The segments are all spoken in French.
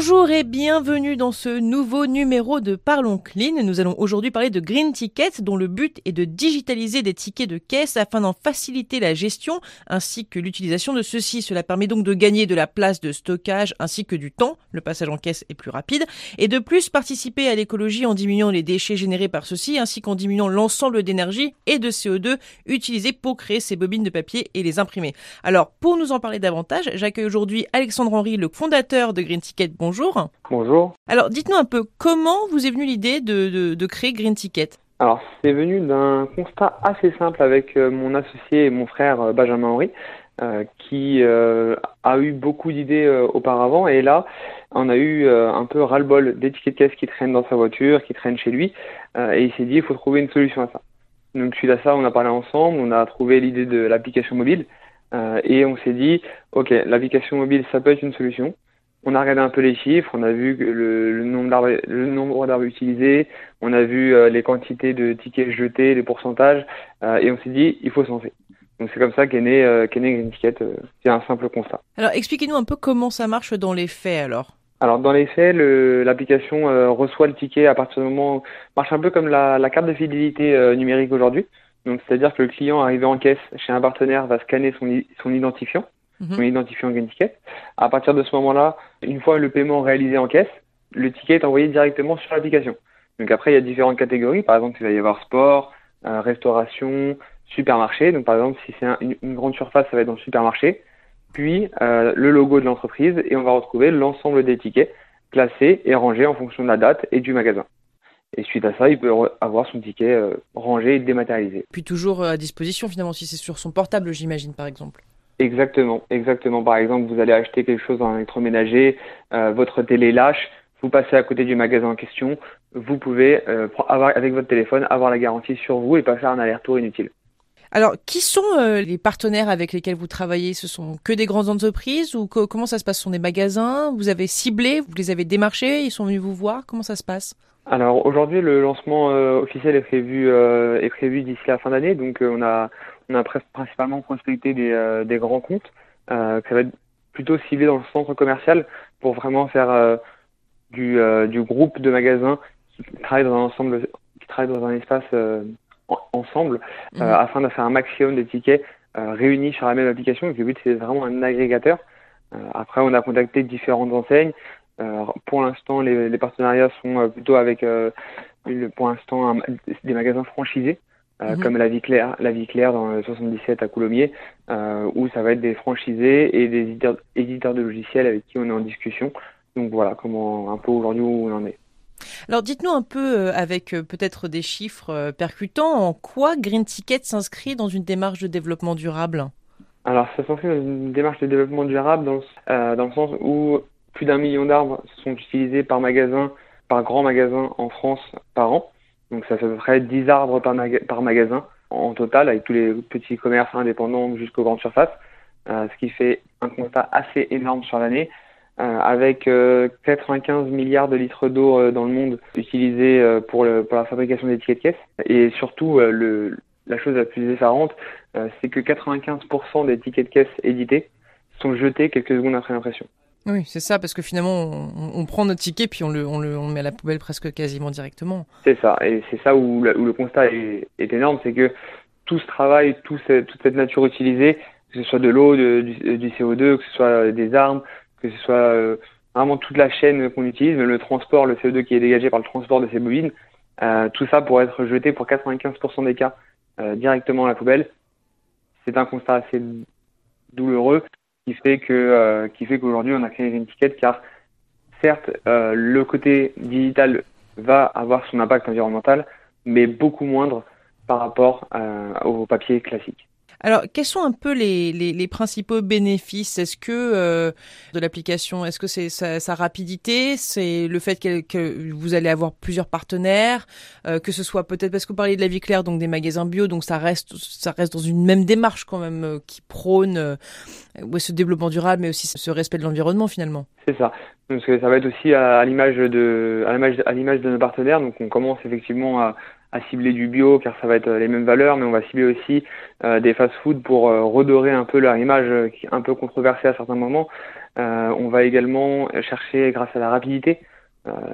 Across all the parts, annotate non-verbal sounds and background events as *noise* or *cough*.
Bonjour et bienvenue dans ce nouveau numéro de Parlons Clean. Nous allons aujourd'hui parler de Green Ticket dont le but est de digitaliser des tickets de caisse afin d'en faciliter la gestion ainsi que l'utilisation de ceux-ci. Cela permet donc de gagner de la place de stockage ainsi que du temps. Le passage en caisse est plus rapide et de plus participer à l'écologie en diminuant les déchets générés par ceux-ci ainsi qu'en diminuant l'ensemble d'énergie et de CO2 utilisés pour créer ces bobines de papier et les imprimer. Alors pour nous en parler davantage, j'accueille aujourd'hui Alexandre Henry, le fondateur de Green Ticket bonjour. Bonjour. Alors, dites-nous un peu, comment vous est venue l'idée de, créer Green Ticket? Alors, c'est venu d'un constat assez simple avec euh, mon associé et mon frère euh, Benjamin Henry, euh, qui a eu beaucoup d'idées auparavant. Et là, on a eu un peu ras-le-bol des tickets de caisse qui traînent dans sa voiture, qui traînent chez lui. et il s'est dit, il faut trouver une solution à ça. Donc, suite à ça, on a parlé ensemble, on a trouvé l'idée de l'application mobile. et on s'est dit, OK, l'application mobile, ça peut être une solution on a regardé un peu les chiffres, on a vu le, le nombre d'arbres, le nombre d'arbres utilisés, on a vu euh, les quantités de tickets jetés, les pourcentages, euh, et on s'est dit il faut se lancer. Donc c'est comme ça qu'est né, euh, qu'est né Green Ticket. c'est un simple constat. Alors expliquez-nous un peu comment ça marche dans les faits alors. Alors dans les faits, l'application reçoit le ticket à partir du moment marche un peu comme la, la carte de fidélité numérique aujourd'hui. Donc c'est-à-dire que le client arrivé en caisse chez un partenaire va scanner son, son identifiant Mhm. son identifiant Green Ticket. À partir de ce moment-là, une fois le paiement réalisé en caisse, le ticket est envoyé directement sur l'application. Donc après, il y a différentes catégories. Par exemple, il va y avoir sport, euh, restauration, supermarché. Donc par exemple, si c'est une, grande surface, ça va être dans le supermarché. Puis euh, le logo de l'entreprise et on va retrouver l'ensemble des tickets classés et rangés en fonction de la date et du magasin. Et suite à ça, il peut avoir son ticket euh, rangé et dématérialisé. Puis toujours à disposition finalement si c'est sur son portable, j'imagine par exemple. Exactement, exactement. Par exemple, vous allez acheter quelque chose en électroménager, euh, votre télé lâche, vous passez à côté du magasin en question, vous pouvez, euh, avoir, avec votre téléphone, avoir la garantie sur vous et pas faire un aller-retour inutile. Alors, qui sont euh, les partenaires avec lesquels vous travaillez? Ce sont que des grandes entreprises ou comment ça se passe? Ce sont des magasins? Vous avez ciblé? Vous les avez démarchés? Ils sont venus vous voir? Comment ça se passe? Alors aujourd'hui, le lancement officiel est prévu est prévu d'ici la fin d'année. Donc on a on a principalement prospecté des, euh, des grands comptes. Euh, ça va être plutôt ciblé dans le centre commercial pour vraiment faire euh, du, du groupe de magasins qui travaillent dans un ensemble, qui travaillent dans un espace ensemble mmh. afin de faire un maximum de tickets réunis sur la même application. le but c'est vraiment un agrégateur. après, on a contacté différentes enseignes. pour l'instant, les, les, partenariats sont plutôt avec, pour l'instant, des magasins franchisés. Euh, mhm. comme la vie claire, la vie claire dans le 77 à Coulommiers, euh, où ça va être des franchisés et des éditeurs, éditeurs, de logiciels avec qui on est en discussion. Donc voilà comment un peu aujourd'hui où on en est. Alors dites-nous un peu euh, avec peut-être des chiffres percutants en quoi Green Ticket s'inscrit dans une démarche de développement durable? Alors ça s'inscrit dans une démarche de développement durable dans, dans le sens où plus d'un million d'arbres sont utilisés par magasin, par grand magasin en France par an. Donc ça fait à peu près 10 arbres par, par magasin en total, avec tous les petits commerces indépendants jusqu'aux grandes surfaces, euh, ce qui fait un constat assez énorme sur l'année. Euh, avec 95 euh, milliards de litres d'eau dans le monde utilisés pour, le, pour la fabrication des tickets de caisse. Et surtout, le, la chose la plus effarante, c'est que 95% des tickets de caisse édités sont jetés quelques secondes après l'impression. Oui, c'est ça, parce que finalement, on, prend notre ticket puis on le, on le, on met à la poubelle presque quasiment directement. C'est ça, et c'est ça où, le constat est, énorme, c'est que tout ce travail, tout toute cette nature utilisée, que ce soit de l'eau, du, du, CO2, que ce soit des armes, que ce soit euh, vraiment toute la chaîne qu'on utilise, le transport, le CO2 qui est dégagé par le transport de ces bobines, euh, tout ça pourrait être jeté pour 95% des cas euh, directement à la poubelle. C'est un constat assez douloureux qui fait que euh, qui fait qu'aujourd'hui on a créé une étiquette car certes euh, le côté digital va avoir son impact environnemental mais beaucoup moindre par rapport euh, au papier classique. Alors, quels sont un peu les, principaux bénéfices? Est-ce que euh, de l'application, est-ce que c'est sa, rapidité, c'est le fait que, vous allez avoir plusieurs partenaires, euh, que ce soit peut-être parce que vous parliez de la vie claire, donc des magasins bio, donc ça reste ça reste dans une même démarche quand même euh, qui prône euh, ce développement durable, mais aussi ce respect de l'environnement finalement. C'est ça. Parce que ça va être aussi à, de à l'image à l'image de nos partenaires. Donc on commence effectivement à, à cibler du bio car ça va être les mêmes valeurs, mais on va cibler aussi des fast-food pour redorer un peu leur image qui est un peu controversée à certains moments. on va également chercher grâce à la rapidité.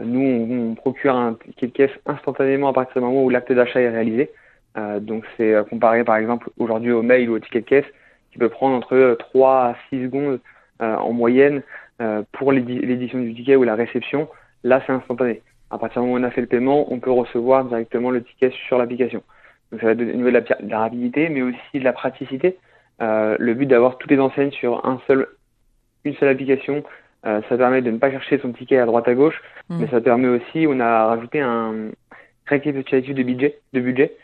nous, on, on, procure un ticket de caisse instantanément à partir du moment où l'acte d'achat est réalisé. donc c'est comparé par exemple aujourd'hui au mail ou au ticket de caisse qui peut prendre entre 3 à 6 secondes en moyenne pour l'édition du ticket ou la réception. Là, c'est instantané. À partir du moment où on a fait le paiement, on peut recevoir directement le ticket sur l'application. Donc ça va être au niveau de la, rapidité, mais aussi de la praticité. Euh, le but d'avoir toutes les enseignes sur un seul, une seule application, euh, ça permet de ne pas chercher son ticket à droite à gauche, mmh. mais ça permet aussi, on a rajouté un récapitulatif de budget, de budget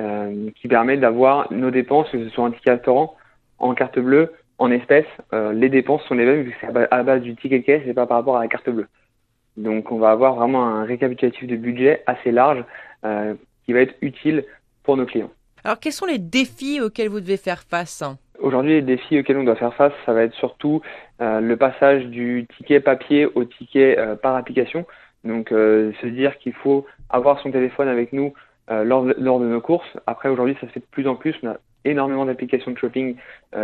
euh, qui permet d'avoir nos dépenses, que ce soit un ticket restaurant, en carte bleue, en espèces. les dépenses sont les mêmes vu que c'est à base du ticket de caisse et pas par rapport à la carte bleue. Donc on va avoir vraiment un récapitulatif de budget assez large euh, qui va être utile pour nos clients. Alors quels sont les défis auxquels vous devez faire face Aujourd'hui, les défis auxquels on doit faire face, ça va être surtout euh, le passage du ticket papier au ticket euh, par application. Donc se dire qu'il faut avoir son téléphone avec nous lors de, lors, de, nos courses. Après, aujourd'hui, ça se fait de plus en plus. On a énormément d'applications de shopping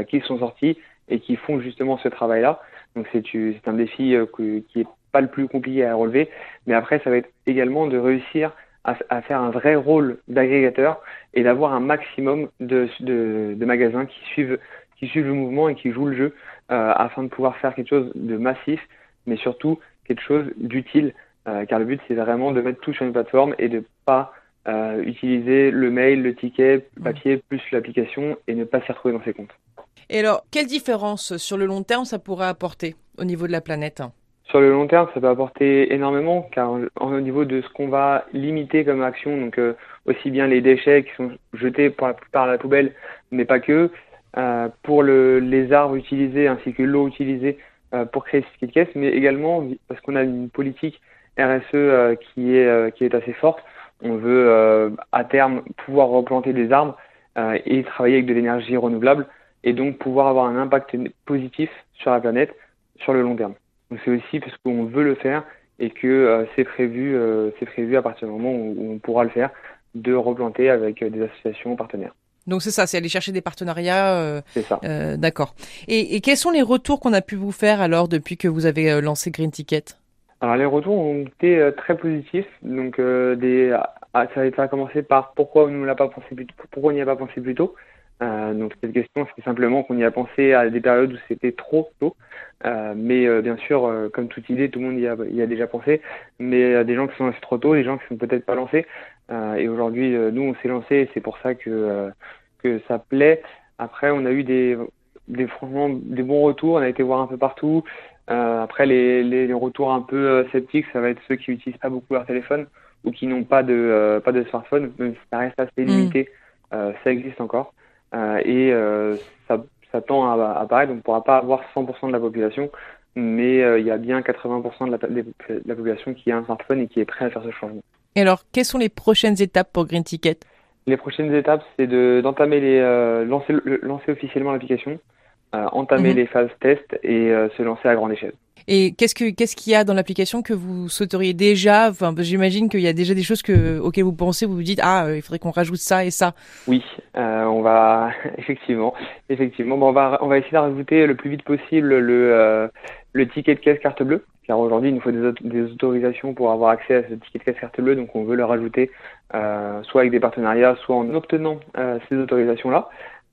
qui sont sorties et qui font justement ce travail-là. Donc c'est un défi qui est pas le plus compliqué à relever. Mais après, ça va être également de réussir à, à faire un vrai rôle d'agrégateur et d'avoir un maximum de, de, de, magasins qui suivent, qui suivent le mouvement et qui jouent le jeu euh, afin de pouvoir faire quelque chose de massif, mais surtout quelque chose d'utile. Euh, car le but, c'est vraiment de mettre tout sur une plateforme et de pas euh, utiliser le mail, le ticket, le papier, plus l'application et ne pas s'y retrouver dans ses comptes. Et alors, quelle différence sur le long terme ça pourrait apporter au niveau de la planète? Sur le long terme, ça peut apporter énormément, car au niveau de ce qu'on va limiter comme action, donc euh, aussi bien les déchets qui sont jetés pour la plupart à la poubelle, mais pas que, euh, pour le, les arbres utilisés ainsi que l'eau utilisée euh, pour créer ce caisse, mais également parce qu'on a une politique RSE qui est qui est assez forte. On veut à terme pouvoir replanter des arbres et travailler avec de l'énergie renouvelable, et donc pouvoir avoir un impact positif sur la planète sur le long terme. Donc c'est aussi parce qu'on veut le faire et que euh, c'est prévu, euh, c'est prévu à partir du moment où, on pourra le faire, de replanter avec euh, des associations partenaires. Donc c'est ça, c'est aller chercher des partenariats. c'est ça. D'accord. Et, et, quels sont les retours qu'on a pu vous faire alors depuis que vous avez lancé Green Ticket? Alors les retours ont été très positifs. Donc des, ah, ça a commencé par pourquoi on n'y a pas pensé plus tôt, a. Euh, donc cette question, c'est simplement qu'on y a pensé à des périodes où c'était trop tôt. Euh, mais euh, bien sûr, comme toute idée, tout le monde y a, y a déjà pensé. Mais des gens qui sont lancés trop tôt, des gens qui sont peut-être pas lancés. et aujourd'hui, nous, on s'est lancé et c'est pour ça que que ça plaît. Après, on a eu des des franchement des bons retours. On a été voir un peu partout. après, les, les, retours un peu sceptiques, ça va être ceux qui utilisent pas beaucoup leur téléphone ou qui n'ont pas de pas de smartphone. Même si ça reste assez limité, mmh. ça existe encore. Euh, et euh, ça, ça, tend à, apparaître. Donc on ne pourra pas avoir 100% de la population, mais euh, il y a bien 80% de la, de la, population qui a un smartphone et qui est prêt à faire ce changement. Et alors, quelles sont les prochaines étapes pour Green Ticket? Les prochaines étapes, c'est d'entamer les euh, lancer, lancer officiellement l'application, entamer mhm. les phases test et se lancer à grande échelle. Et qu'est-ce que qu'est-ce qu'il y a dans l'application que vous souhaiteriez déjà Enfin, j'imagine qu'il y a déjà des choses que auxquelles vous pensez, vous vous dites ah, euh, il faudrait qu'on rajoute ça et ça. Oui, euh, on va *laughs* effectivement, effectivement, bon, on va on va essayer de rajouter le plus vite possible le euh, le ticket de caisse carte bleue, car aujourd'hui il nous faut des, des, autorisations pour avoir accès à ce ticket de caisse carte bleue, donc on veut le rajouter euh, soit avec des partenariats, soit en obtenant euh, ces autorisations là,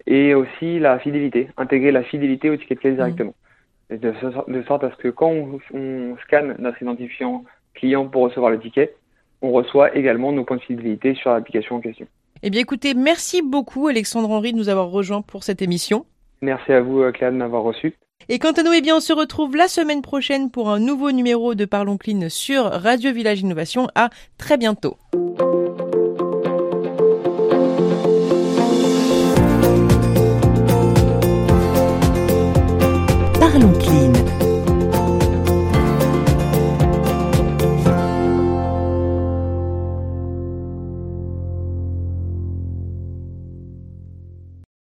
et aussi la fidélité, intégrer la fidélité au ticket de caisse mmh. directement de, sorte à ce que quand on, scanne notre identifiant client pour recevoir le ticket, on reçoit également nos points de fidélité sur l'application en question. Eh bien écoutez, merci beaucoup Alexandre Henry de nous avoir rejoints pour cette émission. Merci à vous euh, Claire de m'avoir reçu. Et quant à nous, eh bien, on se retrouve la semaine prochaine pour un nouveau numéro de Parlons Clean sur Radio Village Innovation. À très bientôt.